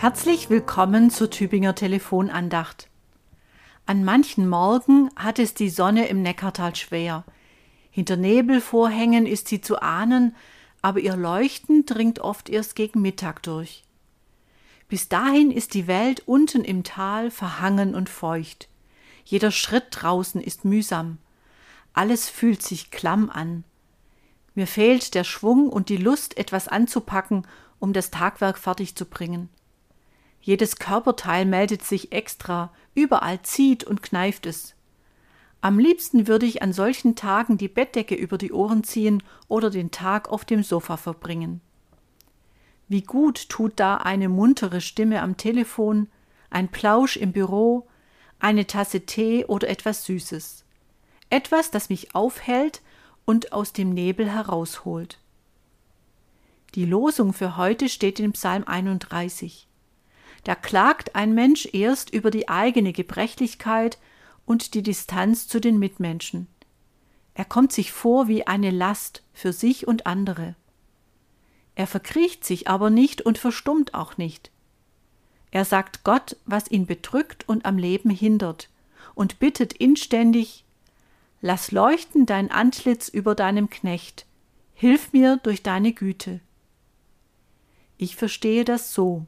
Herzlich willkommen zur Tübinger Telefonandacht. An manchen Morgen hat es die Sonne im Neckartal schwer. Hinter Nebelvorhängen ist sie zu ahnen, aber ihr Leuchten dringt oft erst gegen Mittag durch. Bis dahin ist die Welt unten im Tal verhangen und feucht. Jeder Schritt draußen ist mühsam. Alles fühlt sich klamm an. Mir fehlt der Schwung und die Lust, etwas anzupacken, um das Tagwerk fertig zu bringen. Jedes Körperteil meldet sich extra, überall zieht und kneift es. Am liebsten würde ich an solchen Tagen die Bettdecke über die Ohren ziehen oder den Tag auf dem Sofa verbringen. Wie gut tut da eine muntere Stimme am Telefon, ein Plausch im Büro, eine Tasse Tee oder etwas Süßes. Etwas, das mich aufhält und aus dem Nebel herausholt. Die Losung für heute steht in Psalm 31. Da klagt ein Mensch erst über die eigene Gebrechlichkeit und die Distanz zu den Mitmenschen. Er kommt sich vor wie eine Last für sich und andere. Er verkriecht sich aber nicht und verstummt auch nicht. Er sagt Gott, was ihn bedrückt und am Leben hindert, und bittet inständig Lass leuchten dein Antlitz über deinem Knecht, hilf mir durch deine Güte. Ich verstehe das so.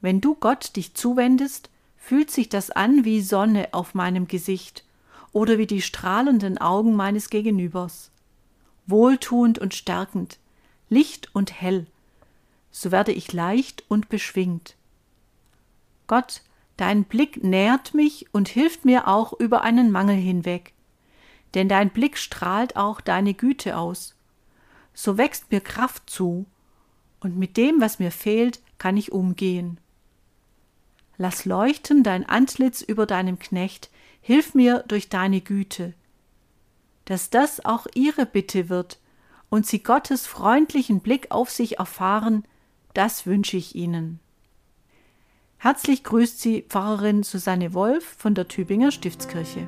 Wenn du Gott dich zuwendest, fühlt sich das an wie Sonne auf meinem Gesicht oder wie die strahlenden Augen meines Gegenübers. Wohltuend und stärkend, licht und hell, so werde ich leicht und beschwingt. Gott, dein Blick nährt mich und hilft mir auch über einen Mangel hinweg, denn dein Blick strahlt auch deine Güte aus. So wächst mir Kraft zu, und mit dem, was mir fehlt, kann ich umgehen. Lass leuchten dein Antlitz über deinem Knecht, hilf mir durch deine Güte. Dass das auch ihre Bitte wird und sie Gottes freundlichen Blick auf sich erfahren, das wünsche ich ihnen. Herzlich grüßt sie Pfarrerin Susanne Wolf von der Tübinger Stiftskirche.